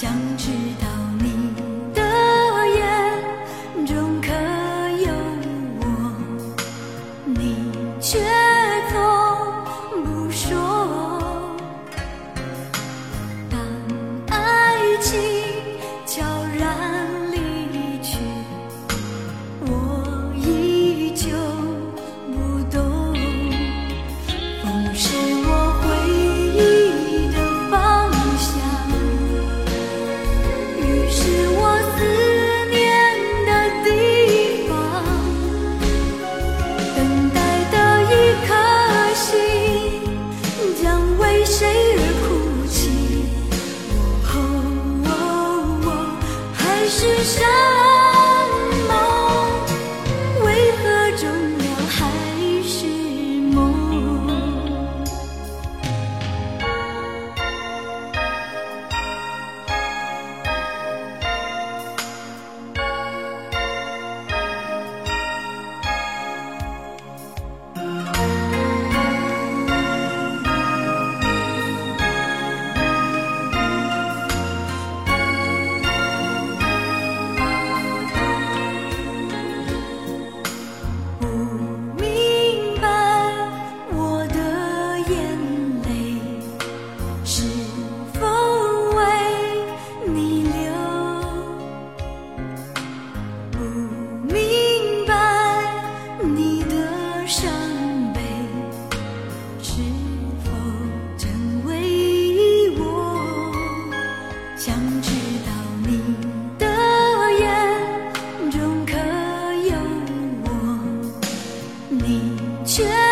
相聚。却，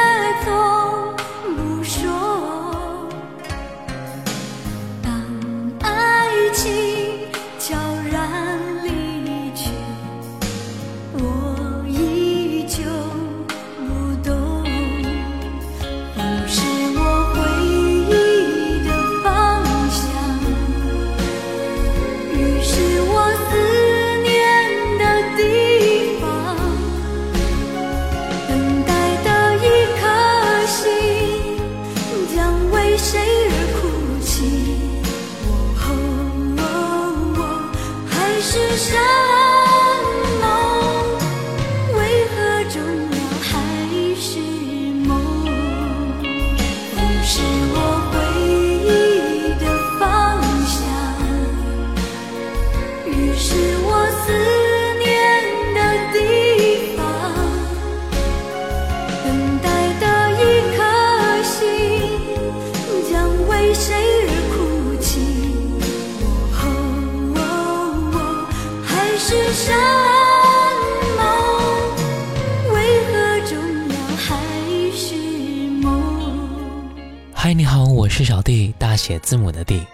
写字母的弟。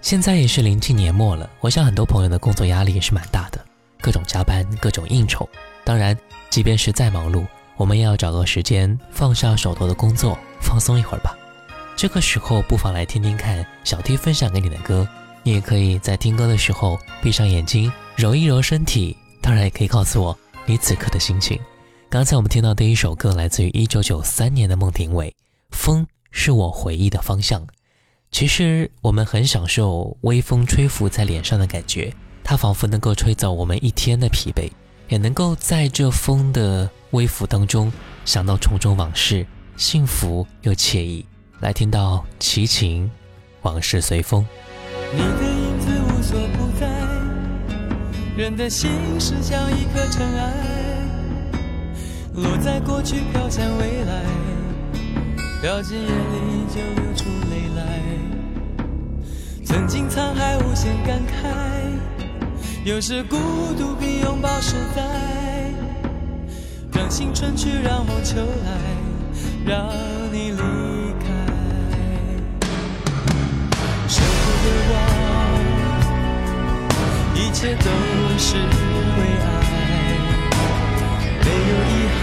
现在也是临近年末了，我想很多朋友的工作压力也是蛮大的，各种加班，各种应酬。当然，即便是再忙碌，我们也要找个时间放下手头的工作，放松一会儿吧。这个时候，不妨来听听看小弟分享给你的歌。你也可以在听歌的时候闭上眼睛，揉一揉身体。当然，也可以告诉我你此刻的心情。刚才我们听到第一首歌来自于一九九三年的孟庭苇，《风》。是我回忆的方向。其实我们很享受微风吹拂在脸上的感觉，它仿佛能够吹走我们一天的疲惫，也能够在这风的微拂当中想到重重往事，幸福又惬意。来听到齐秦《往事随风》。你的影子无所不在，人的心事像一颗尘埃，落在过去飘向未来，掉进眼里就流出泪来。曾经沧海无限感慨，有时孤独比拥抱实在。让青春去，让梦秋来，让你离开。的忘，一切都是为爱，没有遗憾，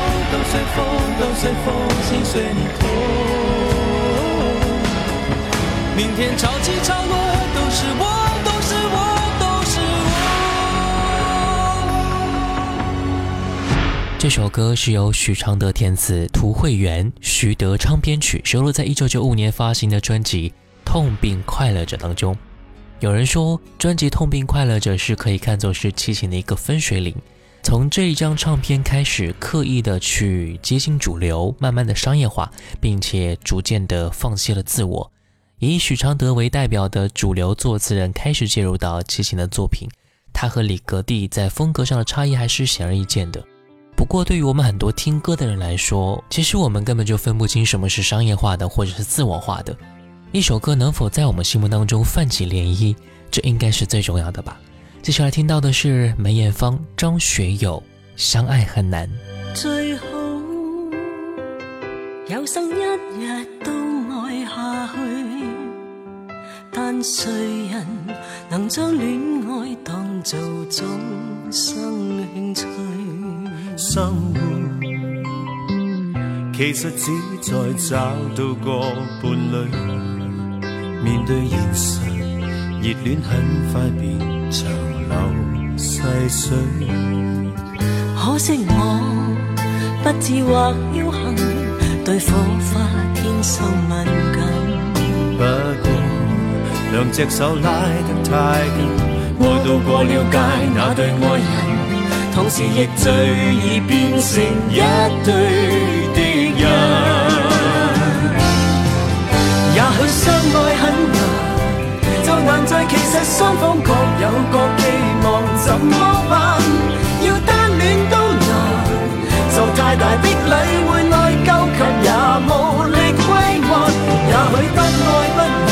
都随风，都随风，心随你痛。明天潮起潮落，都是我，都是我，都是我。这首歌是由许常德填词，涂慧源、徐德昌编曲，收录在一九九五年发行的专辑《痛并快乐着》当中。有人说，专辑《痛并快乐着》是可以看作是七情的一个分水岭，从这一张唱片开始，刻意的去接近主流，慢慢的商业化，并且逐渐的放弃了自我。以许常德为代表的主流作词人开始介入到齐秦的作品，他和李格弟在风格上的差异还是显而易见的。不过，对于我们很多听歌的人来说，其实我们根本就分不清什么是商业化的，或者是自我化的。一首歌能否在我们心目当中泛起涟漪，这应该是最重要的吧。接下来听到的是梅艳芳、张学友《相爱很难》。最好有生一日都爱下去。但谁人能将恋爱当做终生兴趣？生活其实只在找到个伴侣，面对现实，热恋很快变长流细水。可惜我不智或侥幸，对火花天生敏感。不过两只手拉得太紧，爱到过了界那对爱人，同时亦最易变成一对敌人。也许相爱很难，在其实双方各有各寄望，怎么办？要单恋都难，受太大的礼会内疚，却也无力归还。也许不爱不难，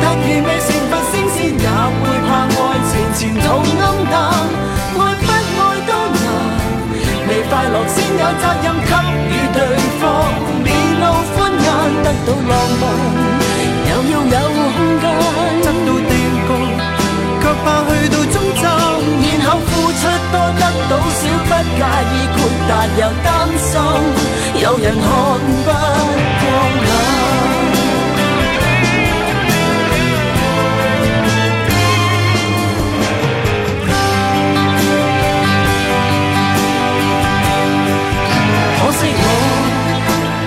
但如未成佛升仙，也会怕爱情前途暗淡。爱不爱都难，未快乐先有责任给予对方面露欢颜。得到浪漫，又要有介意豁达又担心，有人看不过眼。可惜我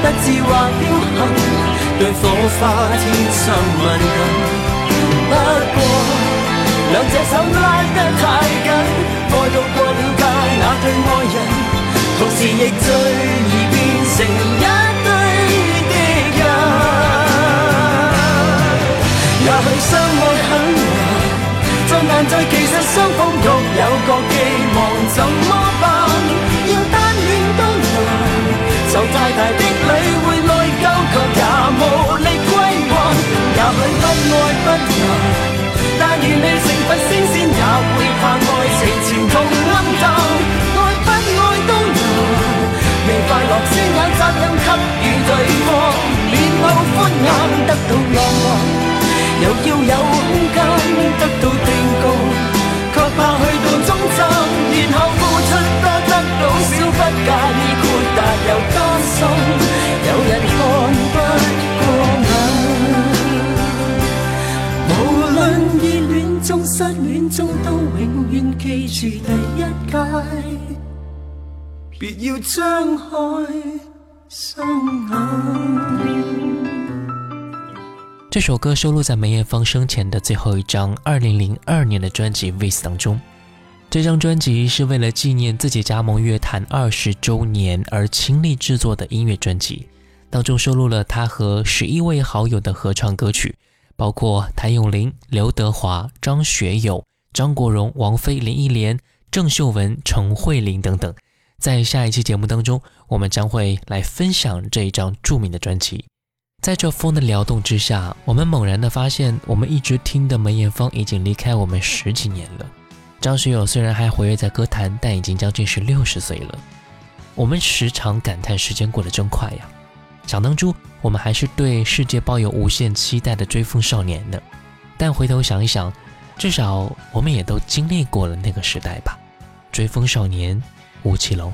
不智或侥幸。对火花天生敏感，不过两隻手拉得太緊，愛到過了對愛人，同時亦最易變成一堆敌人。也許相愛很难，就難在其實雙方各有各寄望，怎麼辦？要單戀都難，受太大的禮會內疚，卻也。无力归还，也许不爱不难，先有责任给予对方。面露欢颜得到浪漫，又要有空间得到定局，却怕去到终站，然后付出多得到少，不介意豁达又担心，有人看不过眼。无论热恋中。失恋中都永远记住第一届，别要张开。这首歌收录在梅艳芳生前的最后一张二零零二年的专辑《Vis》当中。这张专辑是为了纪念自己加盟乐坛二十周年而倾力制作的音乐专辑，当中收录了他和十一位好友的合唱歌曲。包括谭咏麟、刘德华、张学友、张国荣、王菲、林忆莲、郑秀文、陈慧琳等等。在下一期节目当中，我们将会来分享这一张著名的专辑。在这风的撩动之下，我们猛然的发现，我们一直听的梅艳芳已经离开我们十几年了。张学友虽然还活跃在歌坛，但已经将近是六十岁了。我们时常感叹时间过得真快呀。想当初，我们还是对世界抱有无限期待的追风少年呢。但回头想一想，至少我们也都经历过了那个时代吧。追风少年，吴奇隆。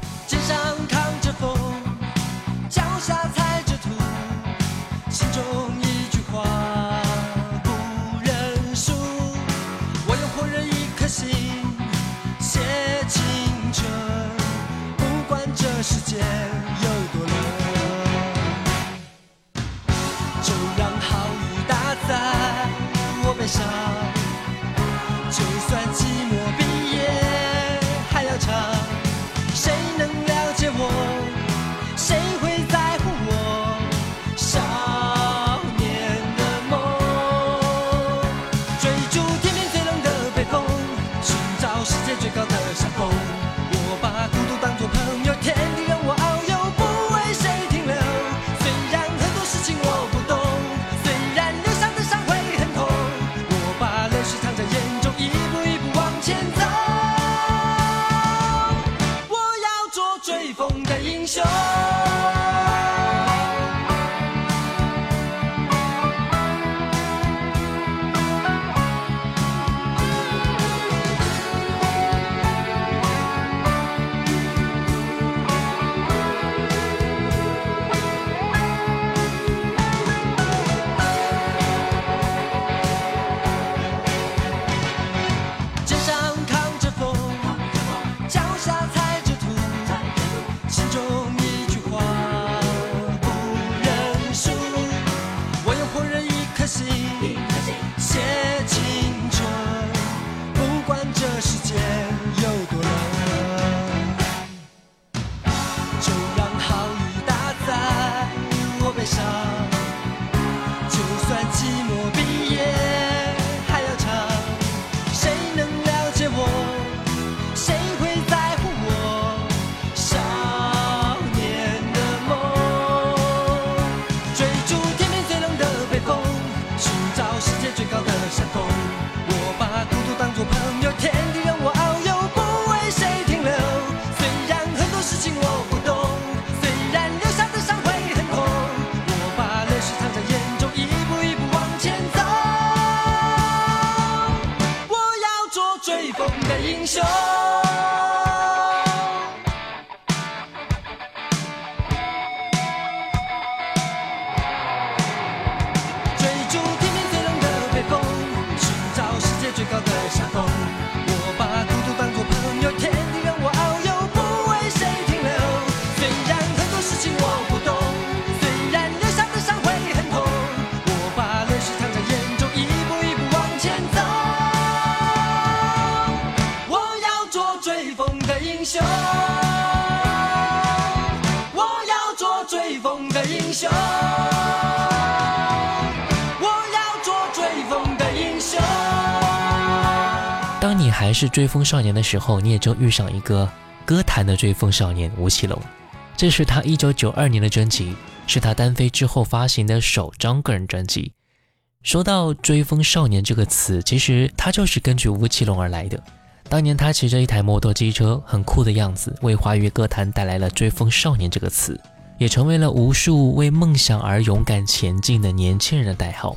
还是追风少年的时候，你也就遇上一个歌坛的追风少年吴奇隆。这是他一九九二年的专辑，是他单飞之后发行的首张个人专辑。说到“追风少年”这个词，其实它就是根据吴奇隆而来的。当年他骑着一台摩托机车，很酷的样子，为华语歌坛带来了“追风少年”这个词，也成为了无数为梦想而勇敢前进的年轻人的代号。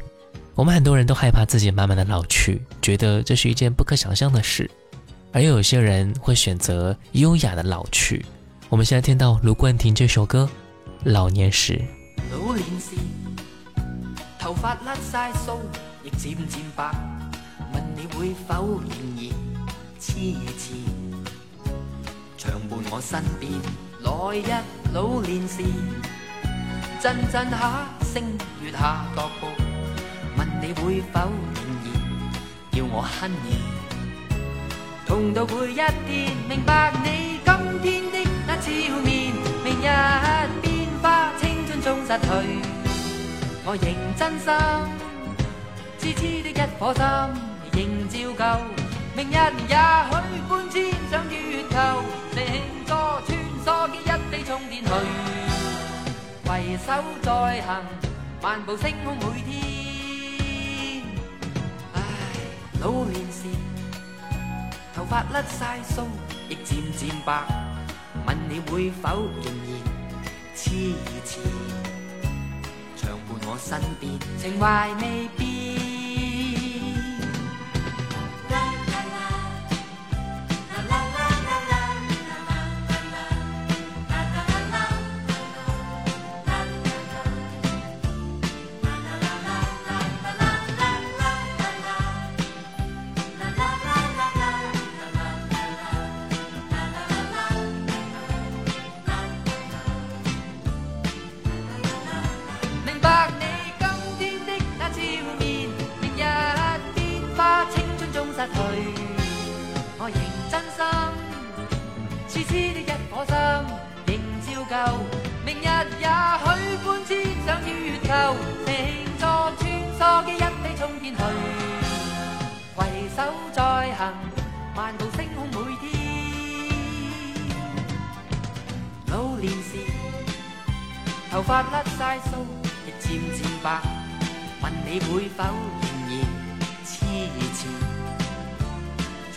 我们很多人都害怕自己慢慢的老去，觉得这是一件不可想象的事，而又有些人会选择优雅的老去。我们现在听到卢冠廷这首歌《老年时》。老年时，头发甩晒须，亦渐渐白。问你会否仍然痴痴，常伴我身边。来日老年时，阵阵下星月下踱步。问你会否仍然要我恨你？同到每一天，明白你今天的那笑面，明日变化，青春終失去。我仍真心，痴痴的一颗心，仍照旧。明日也许搬迁上月球，乘坐穿梭机一飛衝天去，携手再行，漫步星空每天。老年时，头发甩晒松，亦渐渐白。问你会否仍然痴缠，长伴我身边，情怀未变。手再行，漫道星空每天。老年时，头发甩晒须，亦渐渐白，问你会否仍然痴缠，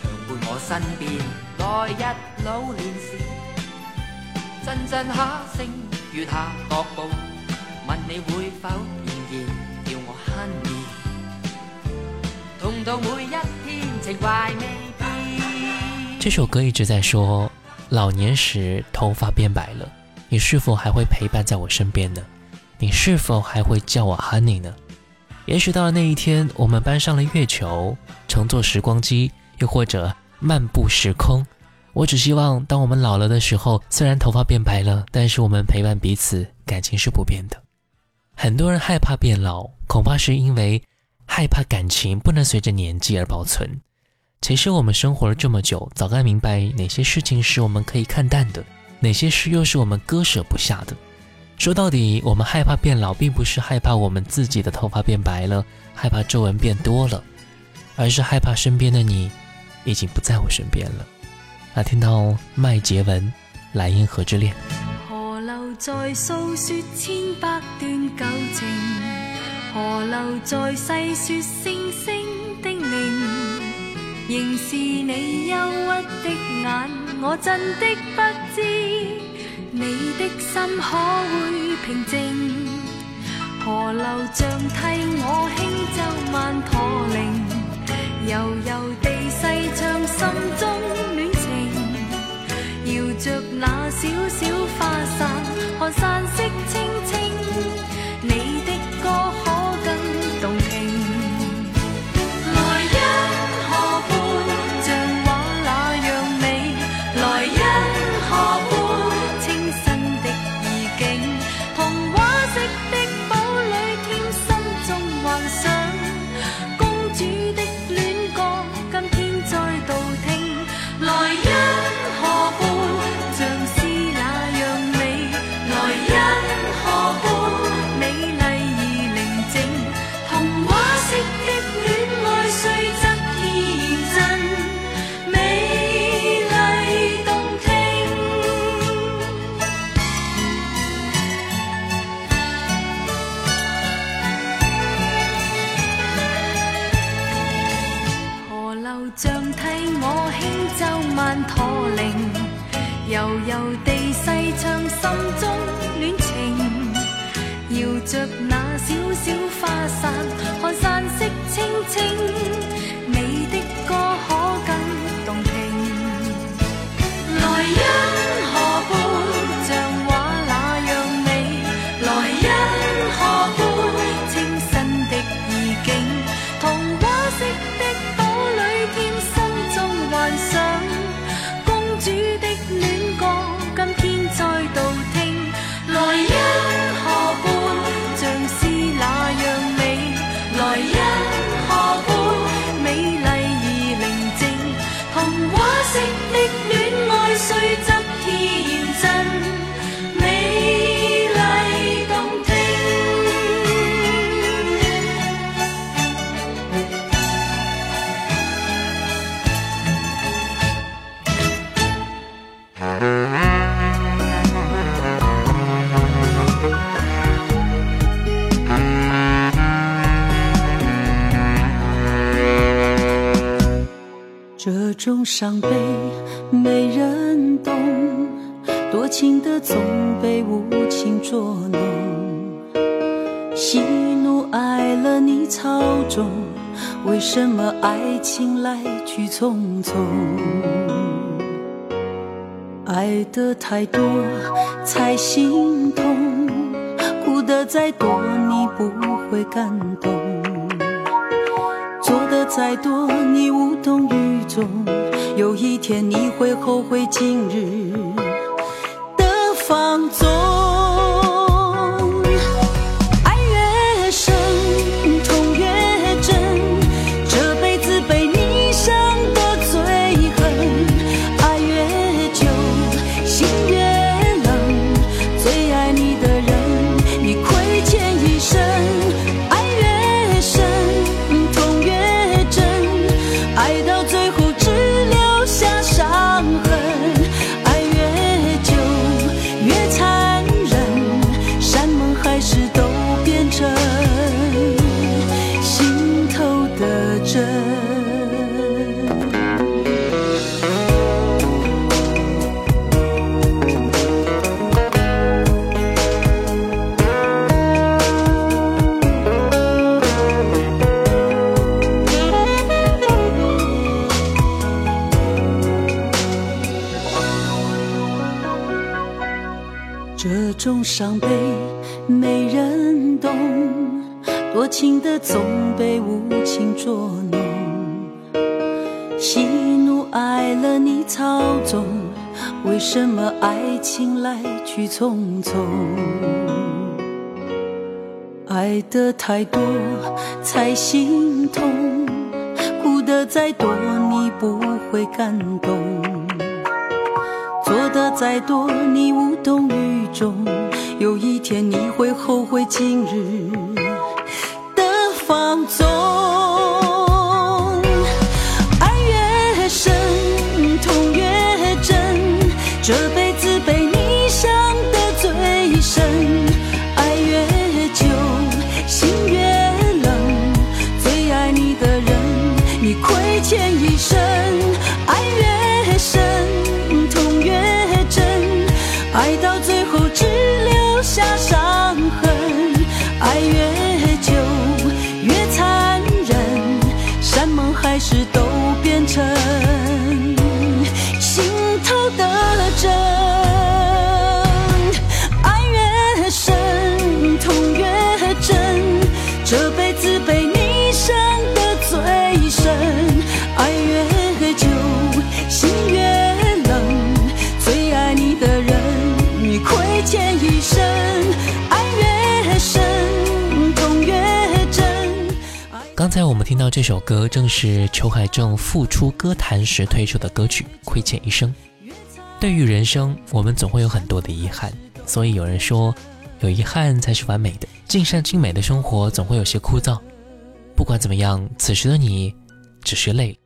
常伴我身边。来日老年时，阵阵下声，月下踱步，问你会否仍然叫我 honey。痛到每一这首歌一直在说，老年时头发变白了，你是否还会陪伴在我身边呢？你是否还会叫我 Honey 呢？也许到了那一天，我们搬上了月球，乘坐时光机，又或者漫步时空。我只希望，当我们老了的时候，虽然头发变白了，但是我们陪伴彼此，感情是不变的。很多人害怕变老，恐怕是因为害怕感情不能随着年纪而保存。其实我们生活了这么久，早该明白哪些事情是我们可以看淡的，哪些事又是我们割舍不下的。说到底，我们害怕变老，并不是害怕我们自己的头发变白了，害怕皱纹变多了，而是害怕身边的你已经不在我身边了。那听到麦洁文《莱茵河之恋》。河流在诉说千百段旧情，河流在细说星星，仍是你忧郁的眼，我真的不知你的心可会平静。河流像替我轻奏曼陀铃，悠悠地细唱心中恋情，摇着那小小花伞，看山色清种伤悲没人懂，多情的总被无情捉弄。喜怒哀乐你操纵，为什么爱情来去匆匆？爱的太多才心痛，哭得再多你不会感动。做的再多，你无动于衷。有一天你会后悔今日喜怒哀乐你操纵，为什么爱情来去匆匆？爱的太多才心痛，哭得再多你不会感动。做的再多，你无动于衷。有一天你会后悔今日这首歌，正是裘海正复出歌坛时推出的歌曲《亏欠一生》。对于人生，我们总会有很多的遗憾，所以有人说，有遗憾才是完美的。尽善尽美的生活总会有些枯燥。不管怎么样，此时的你只是累了。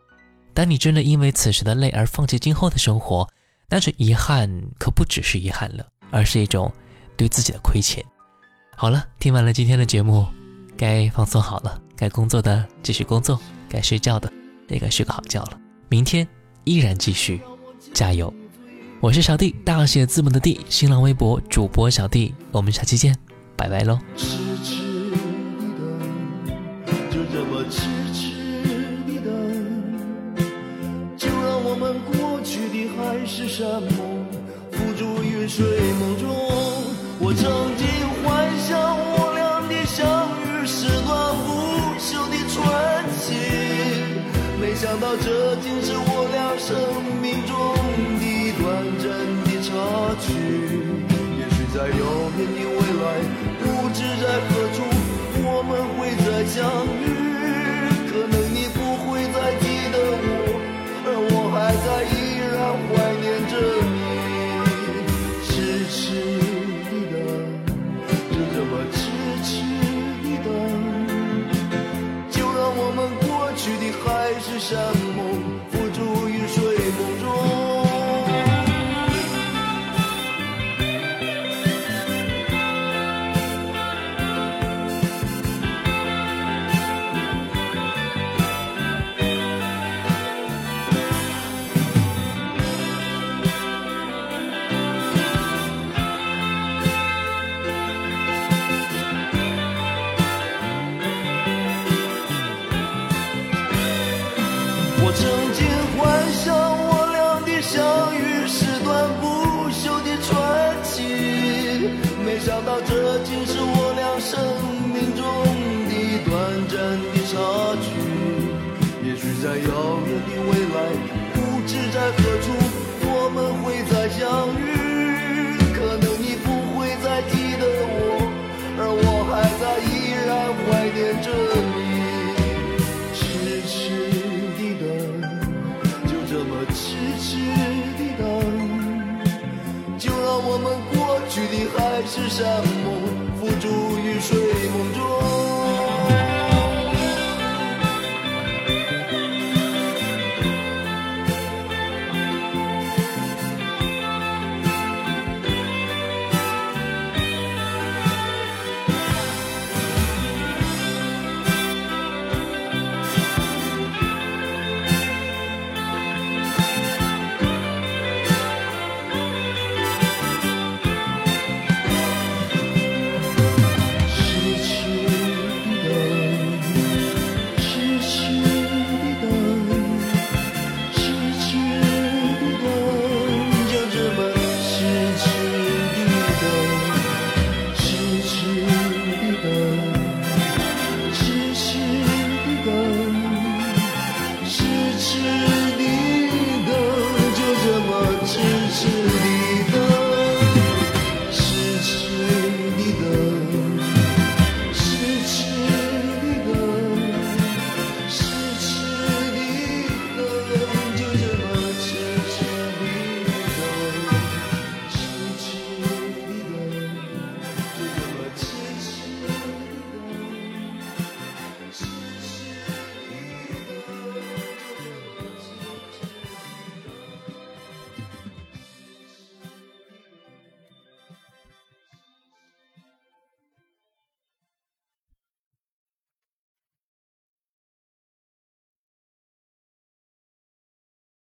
当你真的因为此时的累而放弃今后的生活，那这遗憾可不只是遗憾了，而是一种对自己的亏欠。好了，听完了今天的节目，该放松好了，该工作的继续工作，该睡觉的也该睡个好觉了。明天依然继续，加油！我是小弟，大写字母的弟，新浪微博主播小弟，我们下期见，拜拜喽。痴痴的等，就这么痴痴的等，就让我们过去的海誓山盟付诸于睡梦中。我曾经这竟是我俩生命的等，